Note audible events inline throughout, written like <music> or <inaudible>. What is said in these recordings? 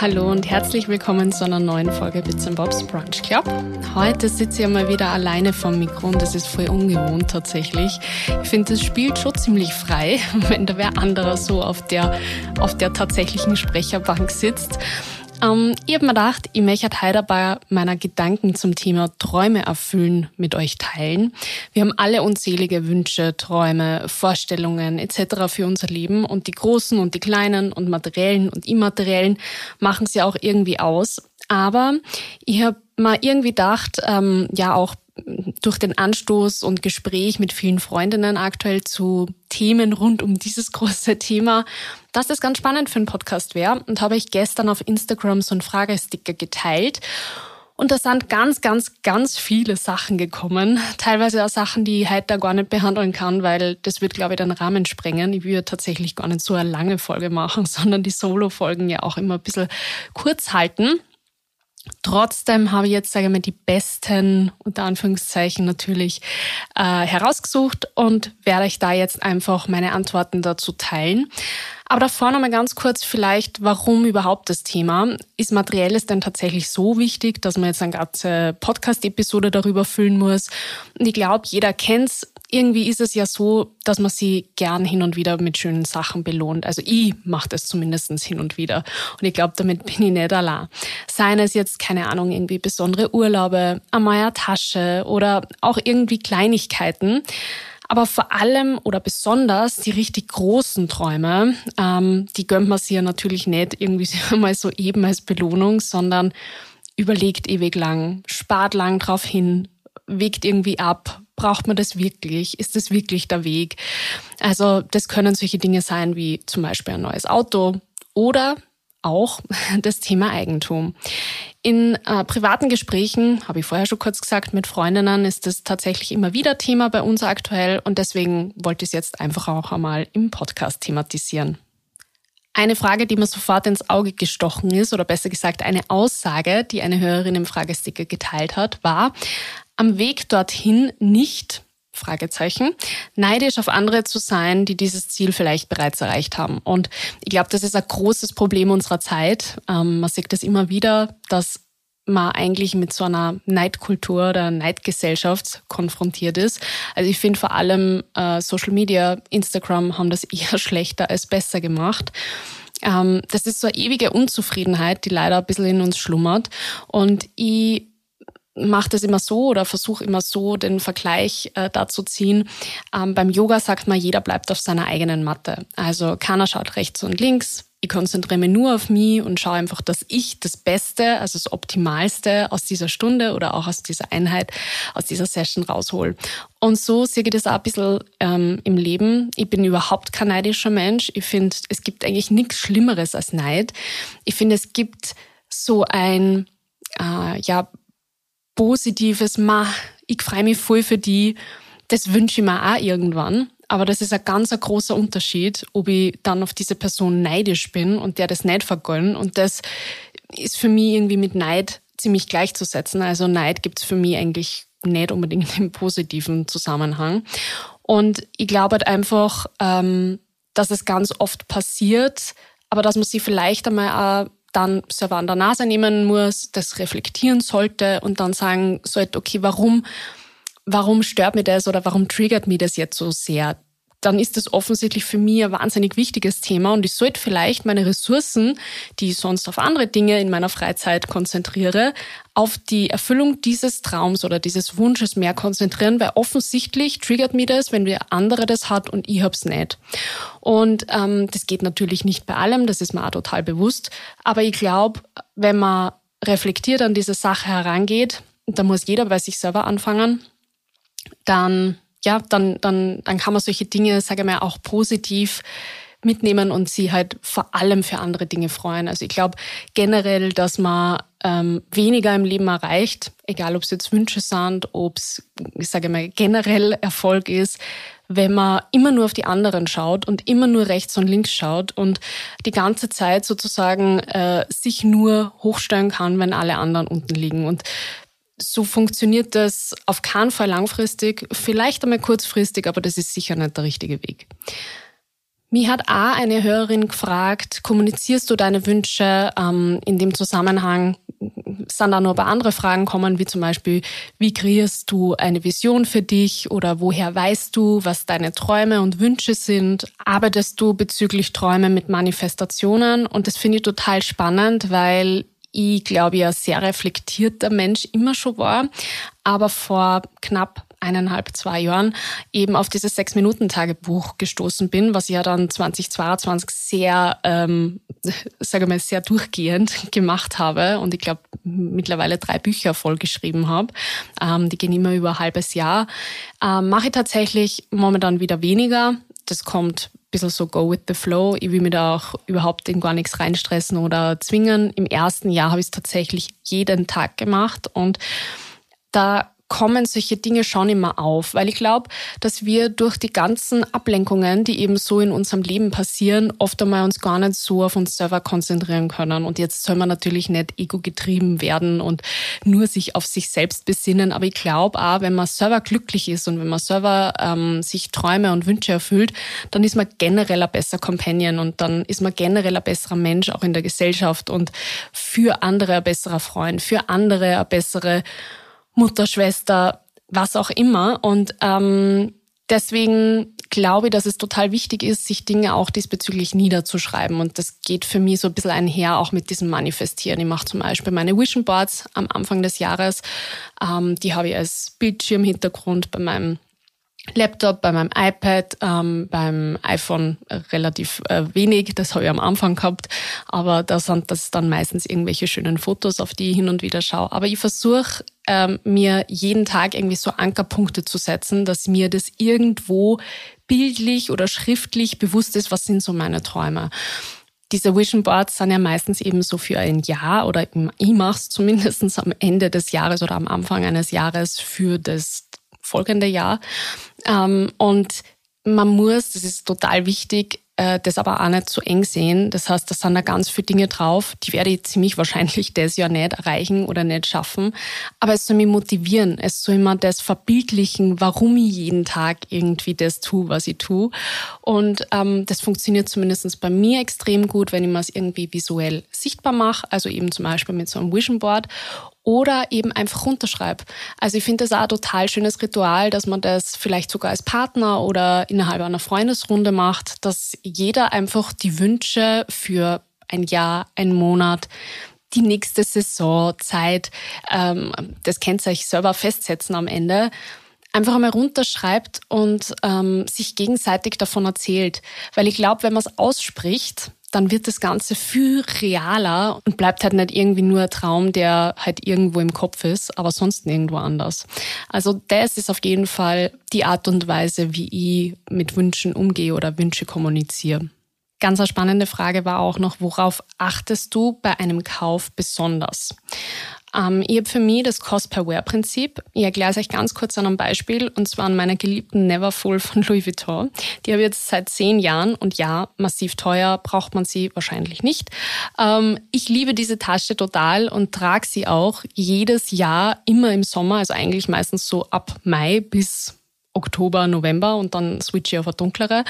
Hallo und herzlich willkommen zu einer neuen Folge Bits Bobs Brunch Club. Heute sitze ich mal wieder alleine vom Mikro und das ist voll ungewohnt tatsächlich. Ich finde, das spielt schon ziemlich frei, <laughs> wenn da wer anderer so auf der, auf der tatsächlichen Sprecherbank sitzt. Ähm, ich habe mir gedacht, ich möchte heute bei meiner Gedanken zum Thema Träume erfüllen mit euch teilen. Wir haben alle unzählige Wünsche, Träume, Vorstellungen etc. für unser Leben und die großen und die kleinen und materiellen und immateriellen machen sie auch irgendwie aus. Aber ich habe mal irgendwie gedacht, ähm, ja auch durch den Anstoß und Gespräch mit vielen Freundinnen aktuell zu Themen rund um dieses <laughs> große Thema, dass das ganz spannend für einen Podcast wäre. Und habe ich gestern auf Instagram so einen Fragesticker geteilt. Und da sind ganz, ganz, ganz viele Sachen gekommen. Teilweise auch Sachen, die ich heute gar nicht behandeln kann, weil das wird, glaube ich, den Rahmen sprengen. Ich würde tatsächlich gar nicht so eine lange Folge machen, <laughs> sondern die Solo-Folgen ja auch immer ein bisschen kurz halten. Trotzdem habe ich jetzt, sage ich mal, die besten, unter Anführungszeichen natürlich, äh, herausgesucht und werde euch da jetzt einfach meine Antworten dazu teilen. Aber davor nochmal ganz kurz vielleicht, warum überhaupt das Thema? Ist Materielles denn tatsächlich so wichtig, dass man jetzt eine ganze Podcast-Episode darüber füllen muss? Und ich glaube, jeder kennt's irgendwie ist es ja so, dass man sie gern hin und wieder mit schönen Sachen belohnt. Also ich mache das zumindest hin und wieder. Und ich glaube, damit bin ich nicht allein. Seien es jetzt, keine Ahnung, irgendwie besondere Urlaube, eine Tasche oder auch irgendwie Kleinigkeiten. Aber vor allem oder besonders die richtig großen Träume, ähm, die gönnt man sich ja natürlich nicht irgendwie <laughs> mal so eben als Belohnung, sondern überlegt ewig lang, spart lang drauf hin, wägt irgendwie ab, braucht man das wirklich? Ist das wirklich der Weg? Also das können solche Dinge sein wie zum Beispiel ein neues Auto oder auch <laughs> das Thema Eigentum. In äh, privaten Gesprächen, habe ich vorher schon kurz gesagt, mit Freundinnen ist das tatsächlich immer wieder Thema bei uns aktuell und deswegen wollte ich es jetzt einfach auch einmal im Podcast thematisieren. Eine Frage, die mir sofort ins Auge gestochen ist, oder besser gesagt eine Aussage, die eine Hörerin im Fragesticker geteilt hat, war, am Weg dorthin nicht Fragezeichen, neidisch auf andere zu sein, die dieses Ziel vielleicht bereits erreicht haben. Und ich glaube, das ist ein großes Problem unserer Zeit. Ähm, man sieht das immer wieder, dass man eigentlich mit so einer Neidkultur oder Neidgesellschaft konfrontiert ist. Also ich finde vor allem äh, Social Media, Instagram haben das <laughs> eher schlechter als besser gemacht. Ähm, das ist so eine ewige Unzufriedenheit, die leider ein bisschen in uns schlummert. Und ich mache das immer so oder versuche immer so den Vergleich äh, dazu ziehen. Ähm, beim Yoga sagt man, jeder bleibt auf seiner eigenen Matte. Also keiner schaut rechts und links. Ich konzentriere mich nur auf mich und schaue einfach, dass ich das Beste, also das Optimalste aus dieser Stunde oder auch aus dieser Einheit, aus dieser Session raushol. Und so sehe ich das auch ein bisschen ähm, im Leben. Ich bin überhaupt kein neidischer Mensch. Ich finde, es gibt eigentlich nichts Schlimmeres als Neid. Ich finde, es gibt so ein, äh, ja, positives, ma, ich freue mich voll für die, das wünsche ich mir auch irgendwann. Aber das ist ein ganz ein großer Unterschied, ob ich dann auf diese Person neidisch bin und der das nicht vergönnt. Und das ist für mich irgendwie mit Neid ziemlich gleichzusetzen. Also Neid gibt es für mich eigentlich nicht unbedingt <laughs> im positiven Zusammenhang. Und ich glaube halt einfach, ähm, dass es ganz oft passiert, aber dass man sich vielleicht einmal auch dann selber an der Nase nehmen muss, das reflektieren sollte und dann sagen sollte, okay, warum, warum stört mir das oder warum triggert mich das jetzt so sehr? Dann ist das offensichtlich für mich ein wahnsinnig wichtiges Thema und ich sollte vielleicht meine Ressourcen, die ich sonst auf andere Dinge in meiner Freizeit konzentriere, auf die Erfüllung dieses Traums oder dieses Wunsches mehr konzentrieren, weil offensichtlich triggert mich das, wenn der andere das hat und ich hab's nicht. Und ähm, das geht natürlich nicht bei allem, das ist mir auch total bewusst, aber ich glaube, wenn man reflektiert an diese Sache herangeht, da muss jeder bei sich selber anfangen, dann ja, dann, dann, dann kann man solche Dinge, sage ich mal, auch positiv mitnehmen und sie halt vor allem für andere Dinge freuen. Also ich glaube generell, dass man ähm, weniger im Leben erreicht, egal ob es jetzt Wünsche sind, ob es, ich mal, generell Erfolg ist, wenn man immer nur auf die anderen schaut und immer nur rechts und links schaut und die ganze Zeit sozusagen äh, sich nur hochstellen kann, wenn alle anderen unten liegen. Und so funktioniert das auf keinen Fall langfristig, vielleicht einmal kurzfristig, aber das ist sicher nicht der richtige Weg. Mir hat auch eine Hörerin gefragt, kommunizierst du deine Wünsche ähm, in dem Zusammenhang? Sind da noch ein paar andere Fragen kommen, wie zum Beispiel, wie kreierst du eine Vision für dich oder woher weißt du, was deine Träume und Wünsche sind? Arbeitest du bezüglich Träume mit Manifestationen? Und das finde ich total spannend, weil ich glaube ja sehr reflektierter Mensch immer schon war, aber vor knapp eineinhalb, zwei Jahren eben auf dieses Sechs-Minuten-Tagebuch gestoßen bin, was ich ja dann 2022 sehr, ähm, <laughs> sage mal, sehr durchgehend gemacht habe und ich glaube mittlerweile drei Bücher vollgeschrieben habe. Ähm, die gehen immer über ein halbes Jahr. Ähm, mache ich tatsächlich momentan wieder weniger. Das kommt ein bisschen so go with the flow. Ich will mir da auch überhaupt in gar nichts reinstressen oder zwingen. Im ersten Jahr habe ich es tatsächlich jeden Tag gemacht und da kommen solche Dinge schon immer auf, weil ich glaube, dass wir durch die ganzen Ablenkungen, die eben so in unserem Leben passieren, oft einmal uns gar nicht so auf uns selber konzentrieren können. Und jetzt soll man natürlich nicht ego-getrieben werden und nur sich auf sich selbst besinnen. Aber ich glaube auch, wenn man selber glücklich ist und wenn man selber ähm, sich Träume und Wünsche erfüllt, dann ist man generell ein besser Companion und dann ist man generell ein besserer Mensch auch in der Gesellschaft und für andere ein besserer Freund, für andere eine bessere Mutter, Schwester, was auch immer. Und ähm, deswegen glaube ich, dass es total wichtig ist, sich Dinge auch diesbezüglich niederzuschreiben. Und das geht für mich so ein bisschen einher auch mit diesem Manifestieren. Ich mache zum Beispiel meine Vision Boards am Anfang des Jahres. Ähm, die habe ich als Bildschirmhintergrund bei meinem Laptop, bei meinem iPad, ähm, beim iPhone relativ äh, wenig. Das habe ich am Anfang gehabt. Aber da sind das dann meistens irgendwelche schönen Fotos, auf die ich hin und wieder schaue. Aber ich versuche ähm, mir jeden Tag irgendwie so Ankerpunkte zu setzen, dass mir das irgendwo bildlich oder schriftlich bewusst ist, was sind so meine Träume. Diese Vision Boards sind ja meistens eben so für ein Jahr oder ich mache es zumindest am Ende des Jahres oder am Anfang eines Jahres für das folgende Jahr. Ähm, und man muss, das ist total wichtig, äh, das aber auch nicht zu eng sehen. Das heißt, da sind da ganz viele Dinge drauf, die werde ich ziemlich wahrscheinlich das Jahr nicht erreichen oder nicht schaffen. Aber es soll mich motivieren. Es soll immer das verbildlichen, warum ich jeden Tag irgendwie das tue, was ich tue. Und ähm, das funktioniert zumindest bei mir extrem gut, wenn ich mir es irgendwie visuell sichtbar mache. Also eben zum Beispiel mit so einem Vision Board oder eben einfach runterschreibe. Also ich finde das auch ein total schönes Ritual, dass man das vielleicht sogar als Partner oder innerhalb einer Freundesrunde macht, dass jeder einfach die Wünsche für ein Jahr, einen Monat, die nächste Saison, Zeit, ähm, das kennt ihr euch selber festsetzen am Ende, einfach einmal runterschreibt und ähm, sich gegenseitig davon erzählt. Weil ich glaube, wenn man es ausspricht, dann wird das Ganze viel realer und bleibt halt nicht irgendwie nur ein Traum, der halt irgendwo im Kopf ist, aber sonst nirgendwo anders. Also das ist auf jeden Fall die Art und Weise, wie ich mit Wünschen umgehe oder Wünsche kommuniziere. Ganz eine spannende Frage war auch noch, worauf achtest du bei einem Kauf besonders? Ähm, ich habe für mich das Cost-per-Wear-Prinzip. Ich erkläre es euch ganz kurz an einem Beispiel, und zwar an meiner geliebten Neverfull von Louis Vuitton. Die habe ich jetzt seit zehn Jahren und ja, massiv teuer, braucht man sie wahrscheinlich nicht. Ähm, ich liebe diese Tasche total und trage sie auch jedes Jahr immer im Sommer, also eigentlich meistens so ab Mai bis Oktober, November und dann switche ich auf eine dunklere.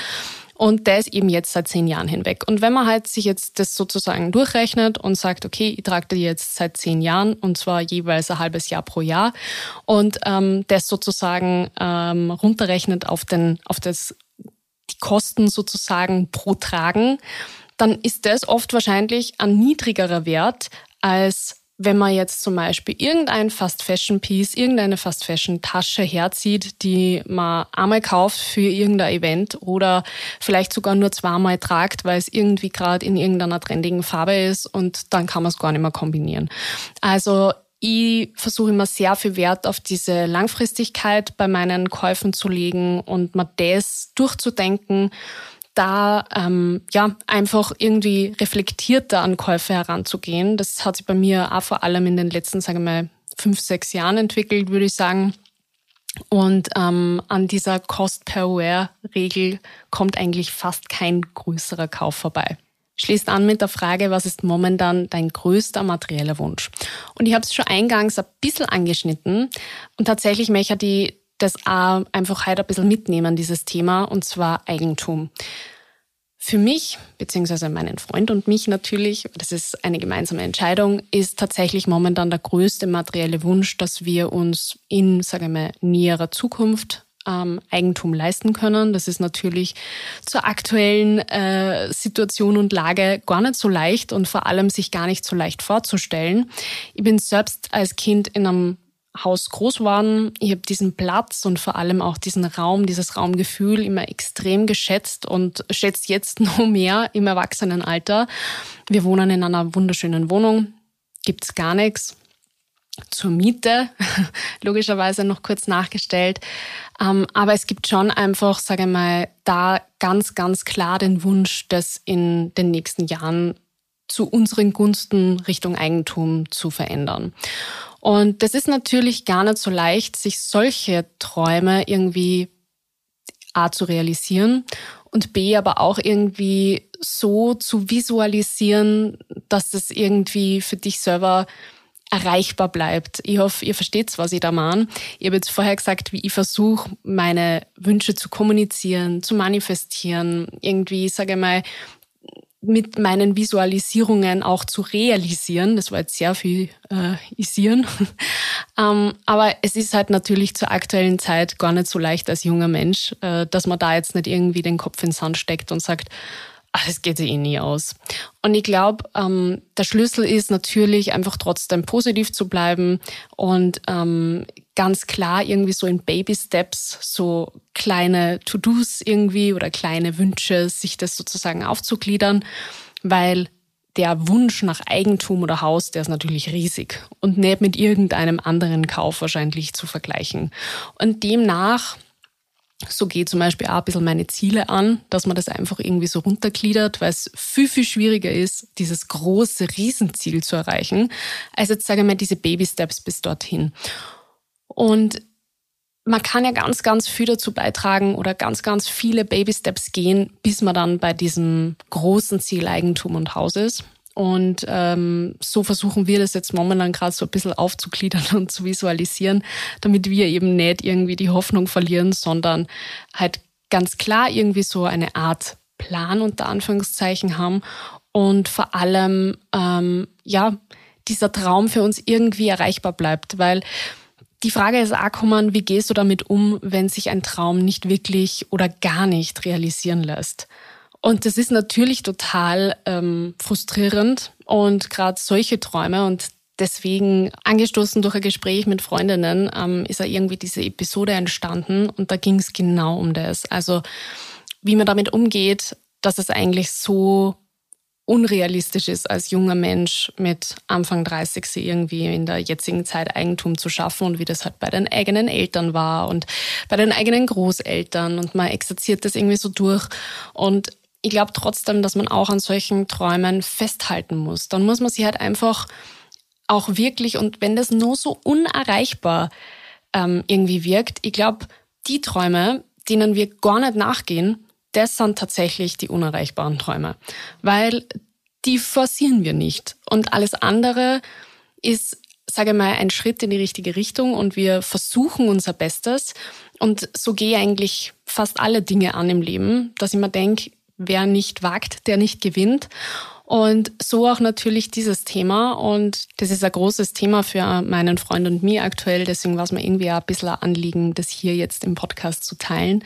Und der ist eben jetzt seit zehn Jahren hinweg. Und wenn man halt sich jetzt das sozusagen durchrechnet und sagt, okay, ich trage die jetzt seit zehn Jahren und zwar jeweils ein halbes Jahr pro Jahr und ähm, das sozusagen ähm, runterrechnet auf den, auf das, die Kosten sozusagen pro Tragen, dann ist das oft wahrscheinlich ein niedrigerer Wert als wenn man jetzt zum Beispiel irgendein Fast Fashion Piece, irgendeine Fast Fashion Tasche herzieht, die man einmal kauft für irgendein Event oder vielleicht sogar nur zweimal tragt, weil es irgendwie gerade in irgendeiner trendigen Farbe ist und dann kann man es gar nicht mehr kombinieren. Also ich versuche immer sehr viel Wert auf diese Langfristigkeit bei meinen Käufen zu legen und mir das durchzudenken da ähm, ja einfach irgendwie reflektierter an Käufe heranzugehen. Das hat sich bei mir auch vor allem in den letzten, sagen wir mal, fünf, sechs Jahren entwickelt, würde ich sagen. Und ähm, an dieser Cost-per-Wear-Regel kommt eigentlich fast kein größerer Kauf vorbei. Schließt an mit der Frage, was ist momentan dein größter materieller Wunsch? Und ich habe es schon eingangs ein bisschen angeschnitten. Und tatsächlich möchte ich die das auch einfach heute ein bisschen mitnehmen, dieses Thema, und zwar Eigentum. für mich, beziehungsweise meinen Freund und mich natürlich, das ist eine gemeinsame Entscheidung, ist tatsächlich momentan der größte materielle Wunsch, dass wir uns in, sage ich mal, näherer Zukunft ähm, Eigentum leisten können. Das ist natürlich zur aktuellen äh, Situation und Lage gar nicht so leicht und vor allem sich gar nicht so leicht vorzustellen. Ich bin selbst als Kind in einem Haus groß geworden. Ich habe diesen Platz und vor allem auch diesen Raum, dieses Raumgefühl immer extrem geschätzt und schätzt jetzt <laughs> noch mehr im Erwachsenenalter. Wir wohnen in einer wunderschönen Wohnung, gibt's gar nichts zur Miete, <laughs> logischerweise noch kurz nachgestellt. Ähm, aber es gibt schon einfach, sage ich mal, da ganz, ganz klar den Wunsch, das in den nächsten Jahren zu unseren Gunsten Richtung Eigentum zu verändern. Und das ist natürlich gar nicht so leicht, sich solche Träume irgendwie A zu realisieren und B aber auch irgendwie so zu visualisieren, dass das irgendwie für dich selber erreichbar bleibt. Ich hoffe, ihr versteht, was ich da meine. Ich habe jetzt vorher gesagt, wie ich versuche, meine Wünsche zu kommunizieren, zu manifestieren, irgendwie, sage ich mal, mit meinen Visualisierungen auch zu realisieren. Das war jetzt sehr viel äh, isieren. <laughs> ähm, aber es ist halt natürlich zur aktuellen Zeit gar nicht so leicht als junger Mensch, äh, dass man da jetzt nicht irgendwie den Kopf ins Sand steckt und sagt, ach, das geht eh nie aus. Und ich glaube, ähm, der Schlüssel ist natürlich einfach trotzdem positiv zu bleiben und ähm, ganz klar irgendwie so in Baby Steps so kleine To-Dos irgendwie oder kleine Wünsche, sich das sozusagen aufzugliedern, weil der Wunsch nach Eigentum oder Haus, der ist natürlich riesig und nicht mit irgendeinem anderen Kauf wahrscheinlich zu vergleichen. Und demnach so geht zum Beispiel auch ein bisschen meine Ziele an, dass man das einfach irgendwie so runtergliedert, weil es viel, viel schwieriger ist, dieses große Riesenziel zu erreichen, als jetzt sage ich mal diese Baby-Steps bis dorthin. Und man kann ja ganz, ganz viel dazu beitragen oder ganz, ganz viele Baby-Steps gehen, bis man dann bei diesem großen Ziel Eigentum und Haus ist. Und ähm, so versuchen wir das jetzt momentan gerade so ein bisschen aufzugliedern <laughs> und zu visualisieren, damit wir eben nicht irgendwie die Hoffnung verlieren, sondern halt ganz klar irgendwie so eine Art Plan unter Anführungszeichen haben und vor allem ähm, ja dieser Traum für uns irgendwie erreichbar bleibt, weil die Frage ist auch wie gehst du damit um, wenn sich ein Traum nicht wirklich oder gar nicht realisieren lässt? Und das ist natürlich total ähm, frustrierend und gerade solche Träume und deswegen angestoßen durch ein Gespräch mit Freundinnen ähm, ist ja irgendwie diese Episode entstanden und da ging es genau um das. Also wie man damit umgeht, dass es eigentlich so unrealistisch ist, als junger Mensch mit Anfang 30 sie irgendwie in der jetzigen Zeit Eigentum zu schaffen und wie das halt bei den eigenen Eltern war und bei den eigenen Großeltern und man exerziert das irgendwie so durch und ich glaube trotzdem, dass man auch an solchen Träumen festhalten muss. Dann muss man sie halt einfach auch wirklich, und wenn das nur so unerreichbar ähm, irgendwie wirkt, ich glaube, die Träume, denen wir gar nicht nachgehen, das sind tatsächlich die unerreichbaren Träume. Weil die forcieren wir nicht. Und alles andere ist, sage ich mal, ein Schritt in die richtige Richtung und wir versuchen unser Bestes. Und so gehe ich eigentlich fast alle Dinge an im Leben, dass ich mir denke, wer nicht wagt, der nicht gewinnt. Und so auch natürlich dieses Thema. Und das ist ein großes Thema für meinen Freund und mir aktuell. Deswegen war es mir irgendwie ein bisschen ein Anliegen, das hier jetzt im Podcast zu teilen.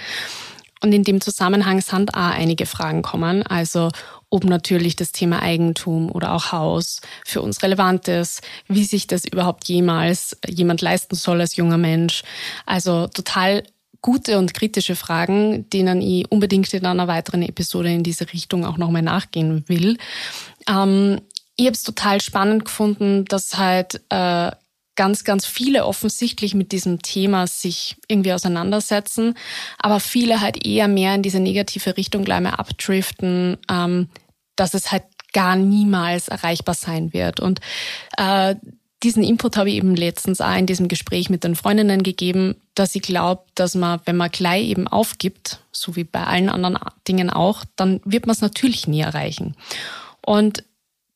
Und in dem Zusammenhang sind auch einige Fragen kommen. Also ob natürlich das Thema Eigentum oder auch Haus für uns relevant ist, wie sich das überhaupt jemals jemand leisten soll als junger Mensch. Also total gute und kritische Fragen, denen ich unbedingt in einer weiteren Episode in diese Richtung auch nochmal nachgehen will. Ähm, ich habe es total spannend gefunden, dass halt äh, ganz, ganz viele offensichtlich mit diesem Thema sich irgendwie auseinandersetzen, aber viele halt eher mehr in diese negative Richtung gleich mal abdriften, ähm, dass es halt gar niemals erreichbar sein wird. Und äh, diesen Input habe ich eben letztens auch in diesem Gespräch mit den Freundinnen gegeben, dass ich glaube, dass man, wenn man gleich eben aufgibt, so wie bei allen anderen Dingen auch, dann wird man es natürlich nie erreichen. Und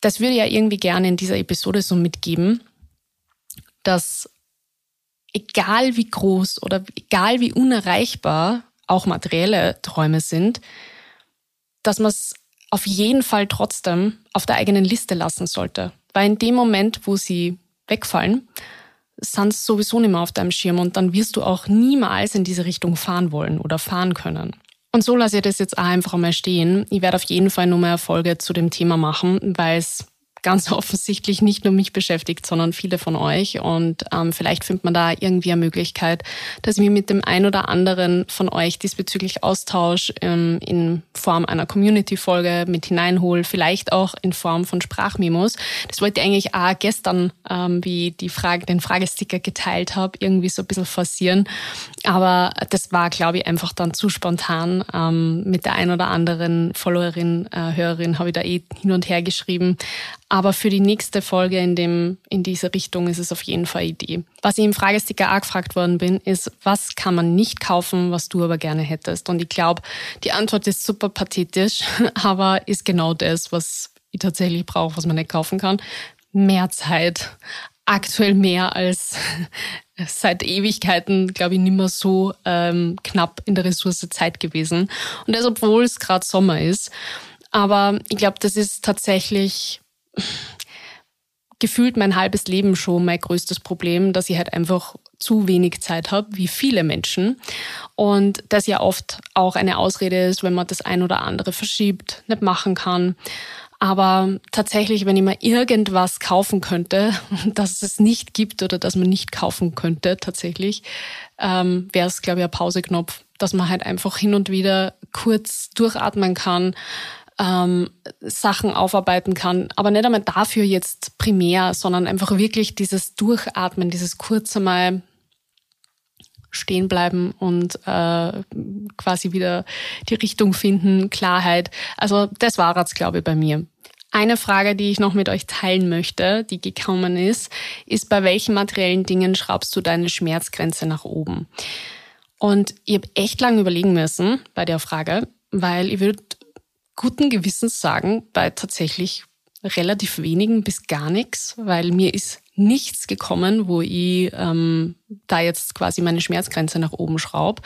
das würde ich ja irgendwie gerne in dieser Episode so mitgeben, dass egal wie groß oder egal wie unerreichbar auch materielle Träume sind, dass man es auf jeden Fall trotzdem auf der eigenen Liste lassen sollte. Weil in dem Moment, wo sie wegfallen, sind sie sowieso nicht mehr auf deinem Schirm und dann wirst du auch niemals in diese Richtung fahren wollen oder fahren können. Und so lasse ich das jetzt auch einfach mal stehen. Ich werde auf jeden Fall nur mehr Erfolge zu dem Thema machen, weil es ganz <laughs> offensichtlich nicht nur mich beschäftigt, sondern viele von euch. Und ähm, vielleicht findet man da irgendwie eine Möglichkeit, dass ich mich mit dem ein oder anderen von euch diesbezüglich austausche ähm, in Form einer Community-Folge mit hineinhole, vielleicht auch in Form von Sprachmemos. Das wollte ich eigentlich auch gestern, ähm, wie die Frage, den Fragesticker geteilt habe, irgendwie so ein bisschen forcieren. Aber das war, glaube ich, einfach dann zu spontan. Ähm, mit der ein oder anderen Followerin, äh, Hörerin habe ich da eh hin und her geschrieben. Aber für die nächste Folge in, dem, in diese Richtung ist es auf jeden Fall Idee. Was ich im Fragesticker auch gefragt worden bin, ist, was kann man nicht kaufen, was du aber gerne hättest? Und ich glaube, die Antwort ist super pathetisch, <laughs> aber ist genau das, was ich tatsächlich brauche, was man nicht kaufen kann. Mehr Zeit. Aktuell mehr als <laughs> seit Ewigkeiten, glaube ich, nicht mehr so ähm, knapp in der Ressource Zeit gewesen. Und das, obwohl es gerade Sommer ist. Aber ich glaube, das ist tatsächlich gefühlt mein halbes Leben schon mein größtes Problem, dass ich halt einfach zu wenig Zeit habe, wie viele Menschen. Und das ja oft auch eine Ausrede ist, wenn man das ein oder andere verschiebt, nicht machen kann. Aber tatsächlich, wenn ich mir irgendwas kaufen könnte, <laughs> dass es nicht gibt oder dass man nicht kaufen könnte, tatsächlich, ähm, wäre es, glaube ich, ein Pauseknopf, dass man halt einfach hin und wieder kurz durchatmen kann, ähm, Sachen aufarbeiten kann. Aber nicht einmal dafür jetzt primär, sondern einfach wirklich dieses Durchatmen, dieses kurze Mal stehen bleiben und äh, quasi wieder die Richtung finden, Klarheit. Also das war jetzt, glaube ich, bei mir. Eine Frage, die ich noch mit euch teilen möchte, die gekommen ist, ist, bei welchen materiellen Dingen schraubst du deine Schmerzgrenze nach oben? Und ich habe echt lange überlegen müssen bei der Frage, weil ich würde guten Gewissens sagen, bei tatsächlich relativ wenigen bis gar nichts, weil mir ist nichts gekommen, wo ich ähm, da jetzt quasi meine Schmerzgrenze nach oben schraube.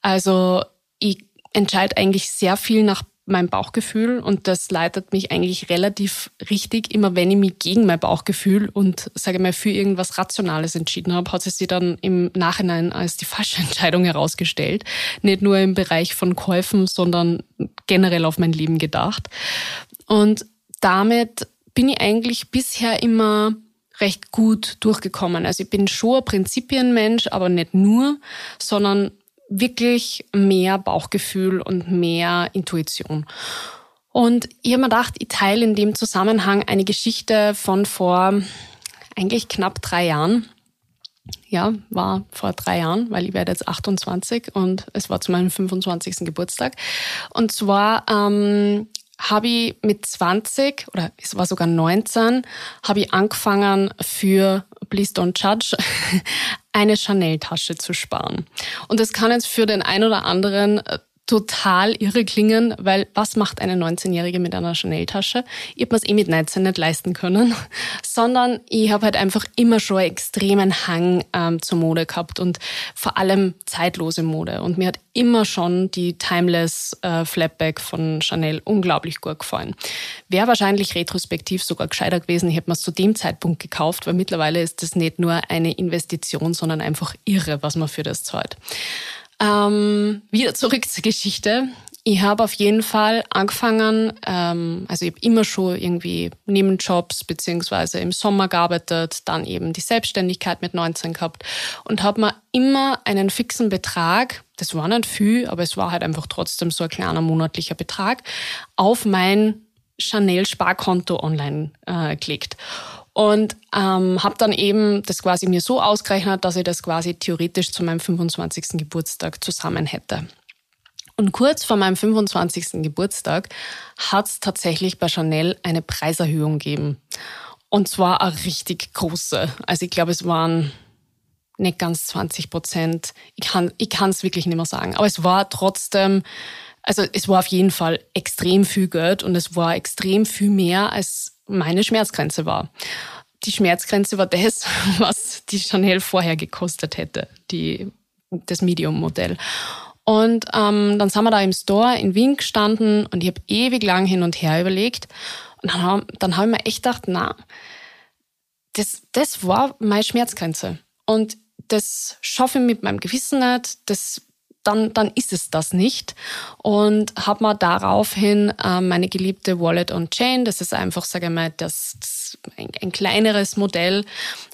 Also ich entscheide eigentlich sehr viel nach mein Bauchgefühl und das leitet mich eigentlich relativ richtig. Immer wenn ich mich gegen mein Bauchgefühl und sage mal für irgendwas Rationales entschieden habe, hat es sich dann im Nachhinein als die falsche <laughs> Entscheidung herausgestellt. Nicht nur im Bereich von Käufen, sondern generell auf mein Leben gedacht. Und damit bin ich eigentlich bisher immer recht gut durchgekommen. Also ich bin schon ein Prinzipienmensch, aber nicht nur, sondern wirklich mehr Bauchgefühl und mehr Intuition. Und ich habe mir gedacht, ich teile in dem Zusammenhang eine Geschichte von vor eigentlich knapp drei Jahren. Ja, war vor drei Jahren, weil ich werde jetzt 28 und es war zu meinem 25. Geburtstag. Und zwar ähm, habe ich mit 20 oder es war sogar 19, habe ich angefangen für Please Don't Judge <laughs> eine Chanel-Tasche zu sparen. Und das kann jetzt für den einen oder anderen äh, total irre klingen, weil was macht eine 19-Jährige mit einer Chanel-Tasche? Ich habe mir es eh mit 19 nicht leisten können, <laughs> sondern ich habe halt einfach immer schon einen extremen Hang ähm, zur Mode gehabt und vor allem zeitlose Mode. Und mir hat immer schon die Timeless äh, Flapback von Chanel unglaublich gut gefallen. Wäre wahrscheinlich retrospektiv sogar gescheiter gewesen, ich hätte mir es zu dem Zeitpunkt gekauft, weil mittlerweile ist das nicht nur eine Investition, sondern einfach irre, was man für das zahlt. Ähm, wieder zurück zur Geschichte. Ich habe auf jeden Fall angefangen, ähm, also ich habe immer schon irgendwie Nebenjobs beziehungsweise im Sommer gearbeitet, dann eben die Selbstständigkeit mit 19 gehabt und habe mir immer einen fixen Betrag, das war nicht viel, aber es war halt einfach trotzdem so ein kleiner monatlicher Betrag, auf mein Chanel-Sparkonto online äh, gelegt. Und ähm, habe dann eben das quasi mir so ausgerechnet, dass ich das quasi theoretisch zu meinem 25. Geburtstag zusammen hätte. Und kurz vor meinem 25. Geburtstag hat es tatsächlich bei Chanel eine Preiserhöhung gegeben. Und zwar eine richtig große. Also ich glaube, es waren nicht ganz 20 Prozent. Ich kann ich kann es wirklich nicht mehr sagen. Aber es war trotzdem, also es war auf jeden Fall extrem viel Geld und es war extrem viel mehr, als meine Schmerzgrenze war. Die Schmerzgrenze war das, <laughs> was die Chanel vorher gekostet hätte, die, das Medium-Modell. Und ähm, dann sind wir da im Store in Wien gestanden und ich habe ewig lang hin und her überlegt. Und dann habe dann hab ich mir echt gedacht, na, das, das war meine Schmerzgrenze. Und das schaffe ich mit meinem Gewissen nicht, das dann, dann ist es das nicht. Und habe mir daraufhin äh, meine geliebte Wallet on Chain, das ist einfach, sage ich mal, das, das ein, ein, kleineres Modell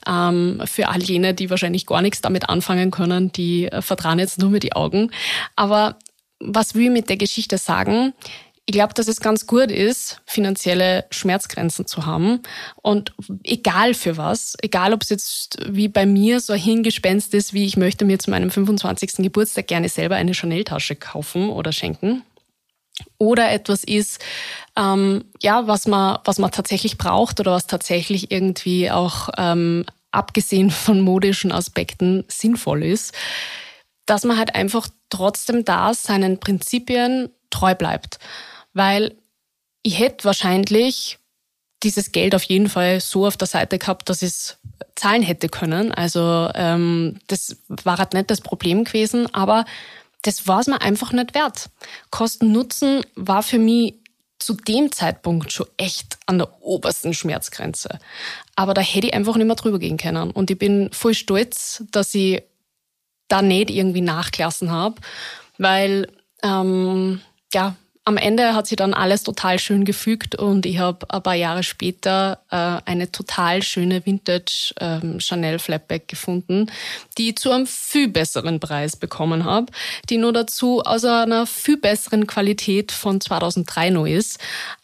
ähm, für all jene, die wahrscheinlich gar nichts damit anfangen können, die äh, vertrauen jetzt nur mit die Augen. Aber was will ich mit der Geschichte sagen? Ich glaube, dass es ganz gut ist, finanzielle Schmerzgrenzen zu haben. Und egal für was, egal ob es jetzt wie bei mir so ein Hingespenst ist, wie ich möchte mir zu meinem 25. Geburtstag gerne selber eine Chanel-Tasche kaufen oder schenken. Oder etwas ist, ähm, ja, was man, was man tatsächlich braucht oder was tatsächlich irgendwie auch ähm, abgesehen von modischen Aspekten sinnvoll ist, dass man halt einfach trotzdem da seinen Prinzipien treu bleibt weil ich hätte wahrscheinlich dieses Geld auf jeden Fall so auf der Seite gehabt, dass ich es zahlen hätte können. Also ähm, das war halt nicht das Problem gewesen, aber das war es mir einfach nicht wert. Kosten-Nutzen war für mich zu dem Zeitpunkt schon echt an der obersten Schmerzgrenze. Aber da hätte ich einfach nicht mehr drüber gehen können. Und ich bin voll stolz, dass ich da nicht irgendwie nachgelassen habe, weil ähm, ja, am Ende hat sich dann alles total schön gefügt und ich habe ein paar Jahre später äh, eine total schöne Vintage ähm, Chanel Flatback gefunden, die ich zu einem viel besseren Preis bekommen habe, die nur dazu aus einer viel besseren Qualität von 2003 noch ist.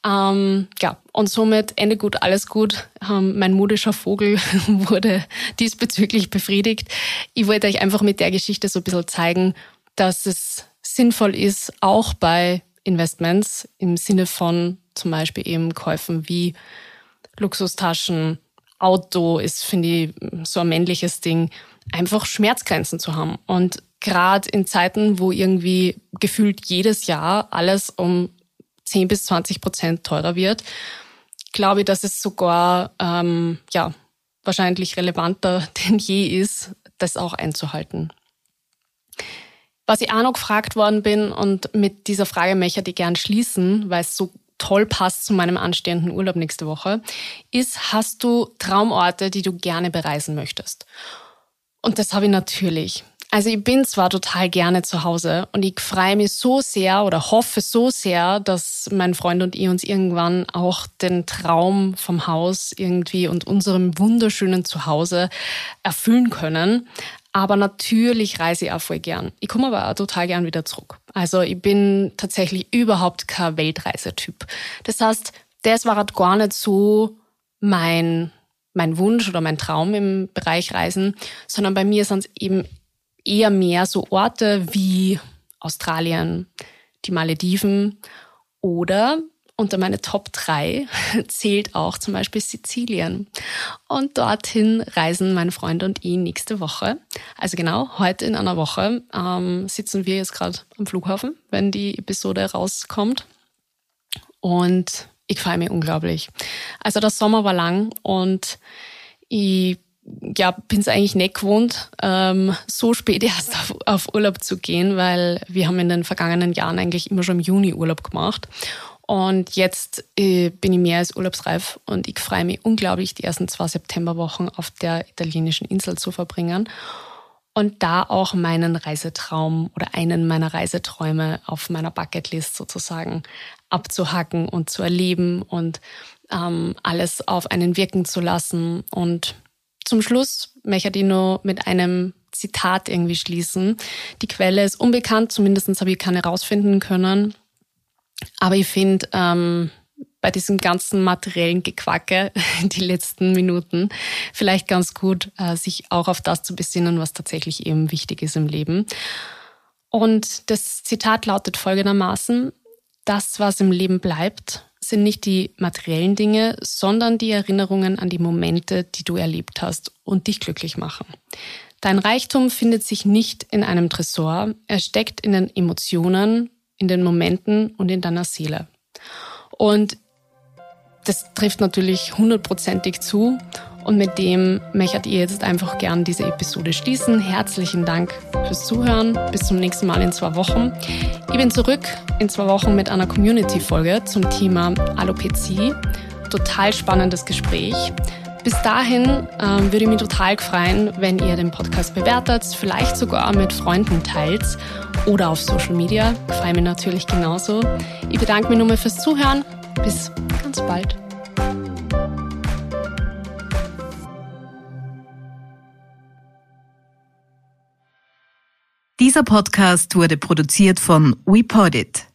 Ähm, ja, und somit Ende gut, alles gut. Ähm, mein modischer Vogel <laughs> wurde diesbezüglich befriedigt. Ich wollte euch einfach mit der Geschichte so ein bisschen zeigen, dass es sinnvoll ist, auch bei Investments im Sinne von zum Beispiel eben Käufen wie Luxustaschen, Auto ist, finde ich, so ein männliches Ding, einfach Schmerzgrenzen zu haben. Und gerade in Zeiten, wo irgendwie gefühlt jedes Jahr alles um 10 bis 20 Prozent teurer wird, glaube ich, dass es sogar ähm, ja wahrscheinlich relevanter <laughs> denn je ist, das auch einzuhalten. Was ich auch noch gefragt worden bin und mit dieser Frage möchte ich gern schließen, weil es so toll passt zu meinem anstehenden Urlaub nächste Woche, ist, hast du Traumorte, die du gerne bereisen möchtest? Und das habe ich natürlich. Also ich bin zwar total gerne zu Hause und ich freue mich so sehr oder hoffe so sehr, dass mein Freund und ich uns irgendwann auch den Traum vom Haus irgendwie und unserem wunderschönen Zuhause erfüllen können. Aber natürlich reise ich auch voll gern. Ich komme aber auch total gern wieder zurück. Also ich bin tatsächlich überhaupt kein Weltreisetyp. Das heißt, das war halt gar nicht so mein, mein Wunsch oder mein Traum im Bereich Reisen, sondern bei mir sind es eben eher mehr so Orte wie Australien, die Malediven oder unter meine Top 3 <laughs> zählt auch zum Beispiel Sizilien. Und dorthin reisen mein Freund und ich nächste Woche. Also genau, heute in einer Woche ähm, sitzen wir jetzt gerade am Flughafen, wenn die Episode rauskommt. Und ich freue mich unglaublich. Also der Sommer war lang und ich ja, bin es eigentlich nicht gewohnt, ähm, so spät erst auf, auf Urlaub zu gehen, weil wir haben in den vergangenen Jahren eigentlich immer schon im Juni Urlaub gemacht. Und jetzt äh, bin ich mehr als urlaubsreif und ich freue mich unglaublich, die ersten zwei Septemberwochen auf der italienischen Insel zu verbringen und da auch meinen Reisetraum oder einen meiner Reiseträume auf meiner Bucketlist sozusagen abzuhacken und zu erleben und ähm, alles auf einen wirken zu lassen. Und zum Schluss möchte ich nur mit einem Zitat irgendwie schließen. Die Quelle ist unbekannt, zumindest habe ich keine rausfinden können. Aber ich finde, ähm, bei diesem ganzen materiellen Gequacke <laughs> die letzten Minuten vielleicht ganz gut, äh, sich auch auf das zu besinnen, was tatsächlich eben wichtig ist im Leben. Und das Zitat lautet folgendermaßen, das, was im Leben bleibt, sind nicht die materiellen Dinge, sondern die Erinnerungen an die Momente, die du erlebt hast und dich glücklich machen. Dein Reichtum findet sich nicht in einem Tresor, er steckt in den Emotionen, in den Momenten und in deiner Seele. Und das trifft natürlich hundertprozentig zu. Und mit dem möchtet ihr jetzt einfach gern diese Episode schließen. Herzlichen Dank fürs Zuhören. Bis zum nächsten Mal in zwei Wochen. Ich bin zurück in zwei Wochen mit einer Community-Folge zum Thema Alopezie. Total spannendes Gespräch. Bis dahin ähm, würde ich mich total freuen, wenn ihr den Podcast bewertet, vielleicht sogar mit Freunden teilt oder auf Social Media. Freue mich natürlich genauso. Ich bedanke mich nochmal fürs Zuhören. Bis ganz bald. Dieser Podcast wurde produziert von WePodit.